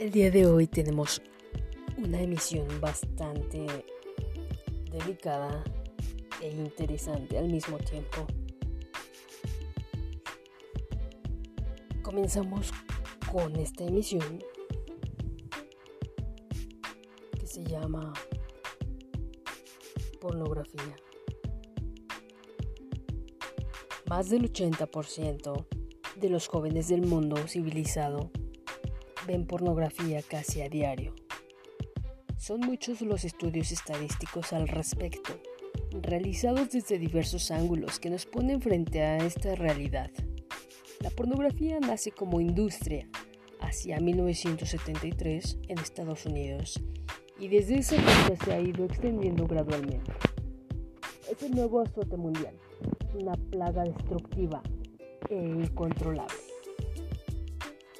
El día de hoy tenemos una emisión bastante delicada e interesante al mismo tiempo. Comenzamos con esta emisión que se llama pornografía. Más del 80% de los jóvenes del mundo civilizado ven pornografía casi a diario. Son muchos los estudios estadísticos al respecto, realizados desde diversos ángulos que nos ponen frente a esta realidad. La pornografía nace como industria hacia 1973 en Estados Unidos y desde esa fecha se ha ido extendiendo gradualmente. Es el nuevo azote mundial, una plaga destructiva e incontrolable.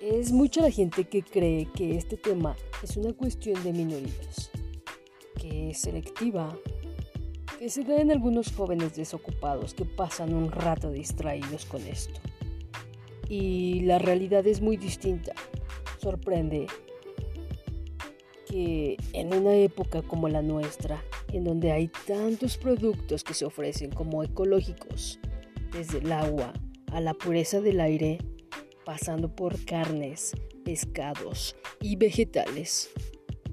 Es mucha la gente que cree que este tema es una cuestión de minorías, que es selectiva, que se da en algunos jóvenes desocupados que pasan un rato distraídos con esto. Y la realidad es muy distinta. Sorprende que en una época como la nuestra, en donde hay tantos productos que se ofrecen como ecológicos, desde el agua a la pureza del aire, pasando por carnes, pescados y vegetales.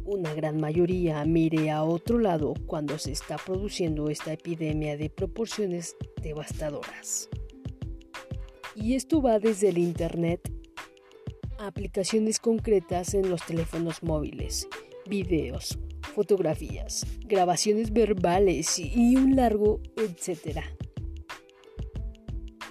Una gran mayoría mire a otro lado cuando se está produciendo esta epidemia de proporciones devastadoras. Y esto va desde el Internet a aplicaciones concretas en los teléfonos móviles, videos, fotografías, grabaciones verbales y un largo etcétera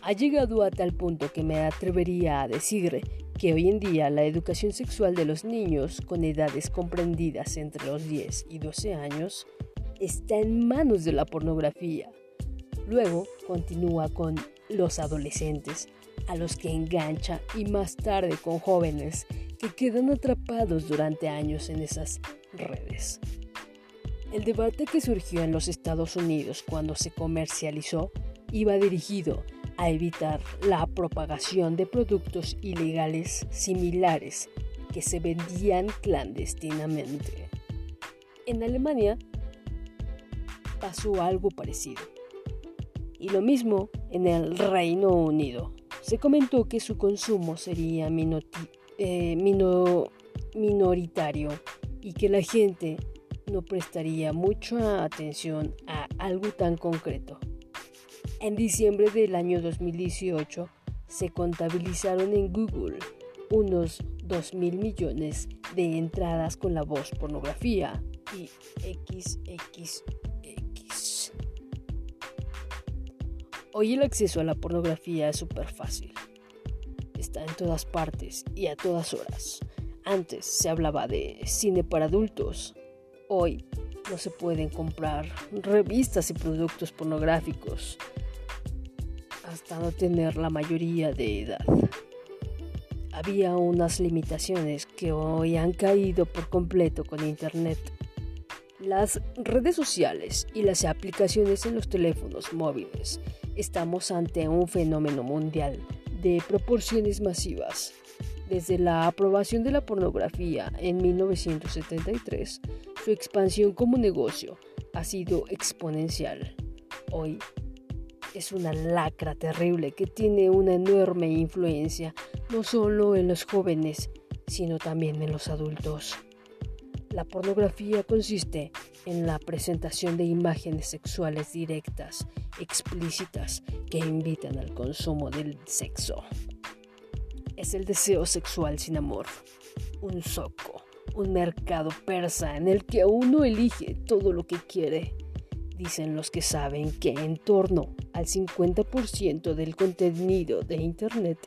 ha llegado a tal punto que me atrevería a decir que hoy en día la educación sexual de los niños con edades comprendidas entre los 10 y 12 años está en manos de la pornografía. Luego continúa con los adolescentes, a los que engancha y más tarde con jóvenes que quedan atrapados durante años en esas redes. El debate que surgió en los Estados Unidos cuando se comercializó iba dirigido a evitar la propagación de productos ilegales similares que se vendían clandestinamente. En Alemania pasó algo parecido. Y lo mismo en el Reino Unido. Se comentó que su consumo sería eh, minoritario y que la gente no prestaría mucha atención a algo tan concreto. En diciembre del año 2018 se contabilizaron en Google unos 2 mil millones de entradas con la voz pornografía y XXX. Hoy el acceso a la pornografía es súper fácil. Está en todas partes y a todas horas. Antes se hablaba de cine para adultos. Hoy no se pueden comprar revistas y productos pornográficos hasta no tener la mayoría de edad. Había unas limitaciones que hoy han caído por completo con Internet. Las redes sociales y las aplicaciones en los teléfonos móviles. Estamos ante un fenómeno mundial de proporciones masivas. Desde la aprobación de la pornografía en 1973, su expansión como negocio ha sido exponencial. Hoy es una lacra terrible que tiene una enorme influencia no solo en los jóvenes, sino también en los adultos. La pornografía consiste en la presentación de imágenes sexuales directas, explícitas, que invitan al consumo del sexo. Es el deseo sexual sin amor, un soco, un mercado persa en el que uno elige todo lo que quiere Dicen los que saben que en torno al 50% del contenido de Internet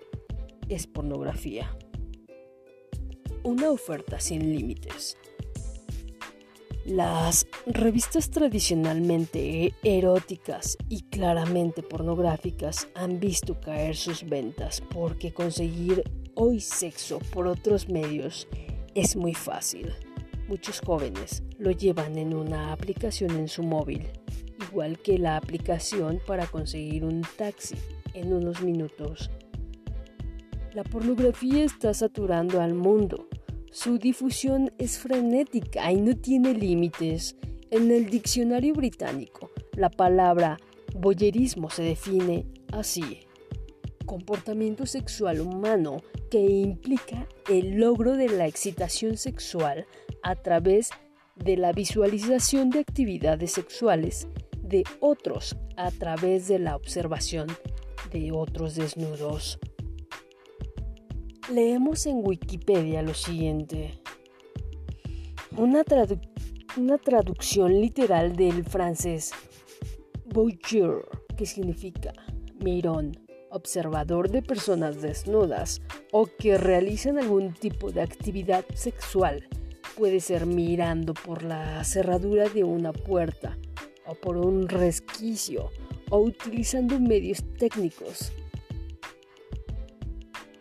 es pornografía. Una oferta sin límites. Las revistas tradicionalmente eróticas y claramente pornográficas han visto caer sus ventas porque conseguir hoy sexo por otros medios es muy fácil. Muchos jóvenes lo llevan en una aplicación en su móvil, igual que la aplicación para conseguir un taxi en unos minutos. La pornografía está saturando al mundo. Su difusión es frenética y no tiene límites. En el diccionario británico, la palabra boyerismo se define así. Comportamiento sexual humano que implica el logro de la excitación sexual a través de la visualización de actividades sexuales de otros a través de la observación de otros desnudos. Leemos en Wikipedia lo siguiente. Una, traducción literal del francés voyeur, que significa mirón, observador de personas desnudas o que realizan algún tipo de actividad sexual. Puede ser mirando por la cerradura de una puerta o por un resquicio o utilizando medios técnicos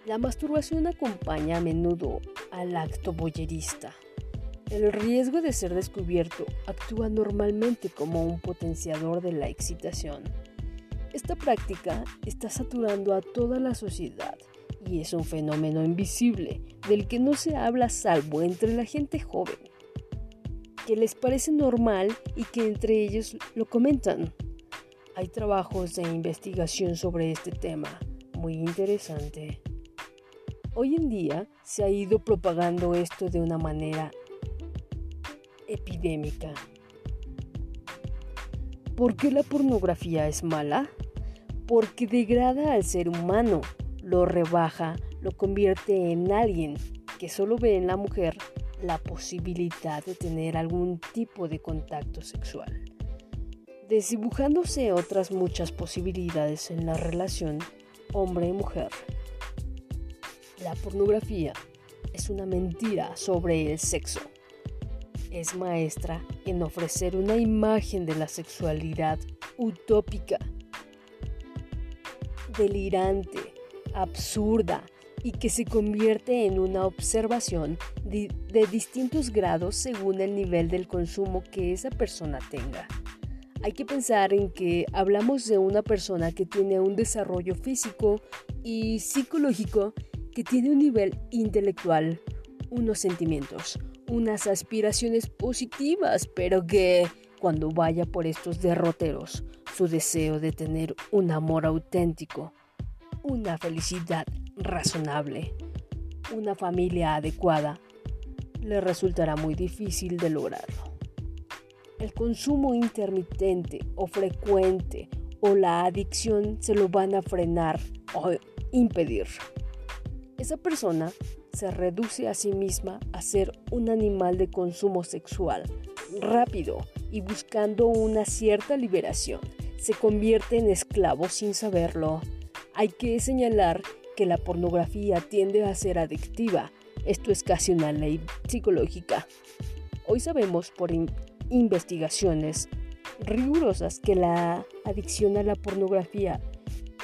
la masturbación acompaña a menudo al acto boyerista. El riesgo de ser descubierto actúa normalmente como un potenciador de la excitación. Esta práctica está saturando a toda la sociedad y es un fenómeno invisible del que no se habla salvo entre la gente joven, que les parece normal y que entre ellos lo comentan. Hay trabajos de investigación sobre este tema muy interesante. Hoy en día se ha ido propagando esto de una manera epidémica. ¿Por qué la pornografía es mala? Porque degrada al ser humano, lo rebaja, lo convierte en alguien que solo ve en la mujer la posibilidad de tener algún tipo de contacto sexual, desdibujándose otras muchas posibilidades en la relación hombre-mujer. La pornografía es una mentira sobre el sexo. Es maestra en ofrecer una imagen de la sexualidad utópica, delirante, absurda y que se convierte en una observación de, distintos grados según el nivel del consumo que esa persona tenga. Hay que pensar en que hablamos de una persona que tiene un desarrollo físico y psicológico que tiene un nivel intelectual, unos sentimientos, unas aspiraciones positivas, pero que cuando vaya por estos derroteros, su deseo de tener un amor auténtico, una felicidad razonable, una familia adecuada, le resultará muy difícil de lograrlo. El consumo intermitente o frecuente o la adicción se lo van a frenar o impedir. Esa persona se reduce a sí misma a ser un animal de consumo sexual rápido y buscando una cierta liberación. Se convierte en esclavo sin saberlo. Hay que señalar que la pornografía tiende a ser adictiva. Esto es casi una ley psicológica. Hoy sabemos por investigaciones rigurosas que la adicción a la pornografía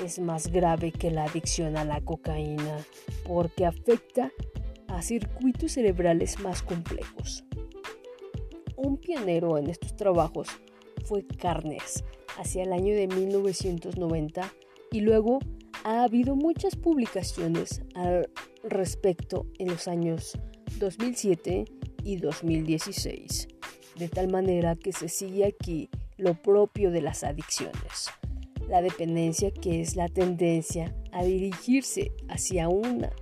es más grave que la adicción a la cocaína porque afecta a circuitos cerebrales más complejos. Un pionero en estos trabajos fue Carnes hacia el año de 1990 y luego ha habido muchas publicaciones al respecto en los años 2007 y 2016, de tal manera que se sigue aquí lo propio de las adicciones la dependencia que es la tendencia a dirigirse hacia una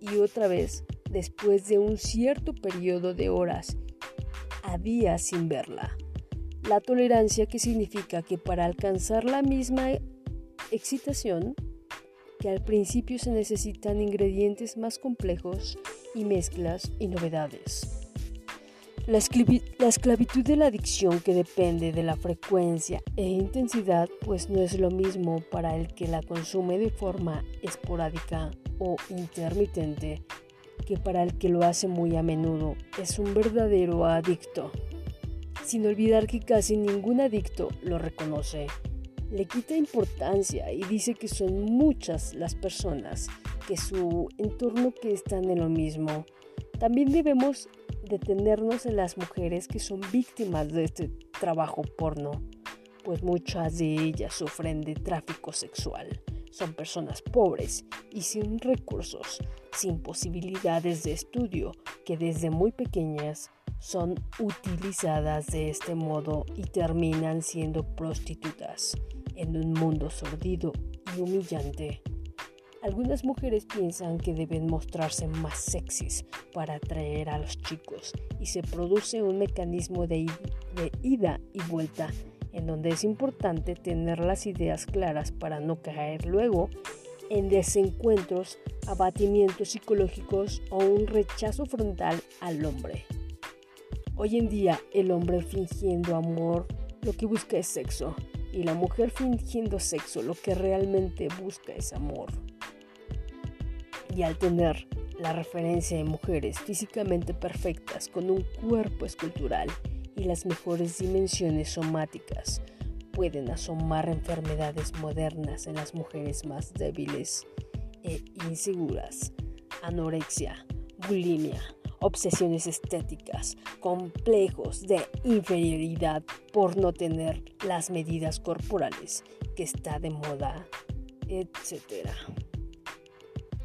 y otra vez después de un cierto periodo de horas a días sin verla. La tolerancia que significa que para alcanzar la misma excitación, que al principio se necesitan ingredientes más complejos y mezclas y novedades. La, esclavitud de la adicción que depende de la frecuencia e intensidad pues no es lo mismo para el que la consume de forma esporádica o intermitente que para el que lo hace muy a menudo. Es un verdadero adicto. Sin olvidar que casi ningún adicto lo reconoce. Le quita importancia y dice que son muchas las personas que su entorno que están en lo mismo. También debemos detenernos en las mujeres que son víctimas de este trabajo porno, pues muchas de ellas sufren de tráfico sexual, son personas pobres y sin recursos, sin posibilidades de estudio, que desde muy pequeñas son utilizadas de este modo y terminan siendo prostitutas en un mundo sordido y humillante. Algunas mujeres piensan que deben mostrarse más sexys para atraer a los chicos y se produce un mecanismo de, ida y vuelta en donde es importante tener las ideas claras para no caer luego en desencuentros, abatimientos psicológicos o un rechazo frontal al hombre. Hoy en día el hombre fingiendo amor lo que busca es sexo y la mujer fingiendo sexo lo que realmente busca es amor. Y al tener la referencia de mujeres físicamente perfectas con un cuerpo escultural y las mejores dimensiones somáticas, pueden asomar enfermedades modernas en las mujeres más débiles e inseguras, anorexia, bulimia, obsesiones estéticas, complejos de inferioridad por no tener las medidas corporales que está de moda, etc.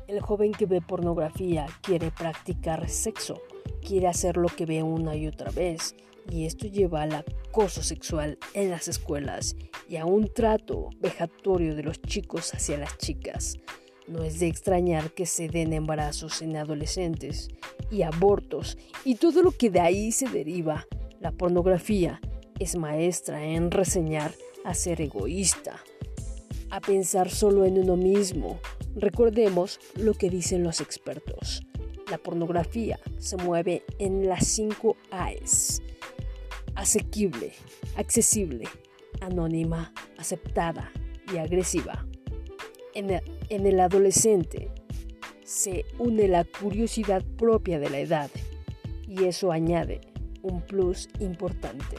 El joven que ve pornografía quiere practicar sexo, quiere hacer lo que ve una y otra vez, y esto lleva al acoso sexual en las escuelas y a un trato vejatorio de los chicos hacia las chicas. No es de extrañar que se den embarazos en adolescentes y abortos y todo lo que de ahí se deriva. La pornografía es maestra en reseñar a ser egoísta, a pensar solo en uno mismo. Recordemos lo que dicen los expertos. La pornografía se mueve en las 5 A's. Asequible, accesible, anónima, aceptada y agresiva. En el, adolescente se une la curiosidad propia de la edad y eso añade un plus importante.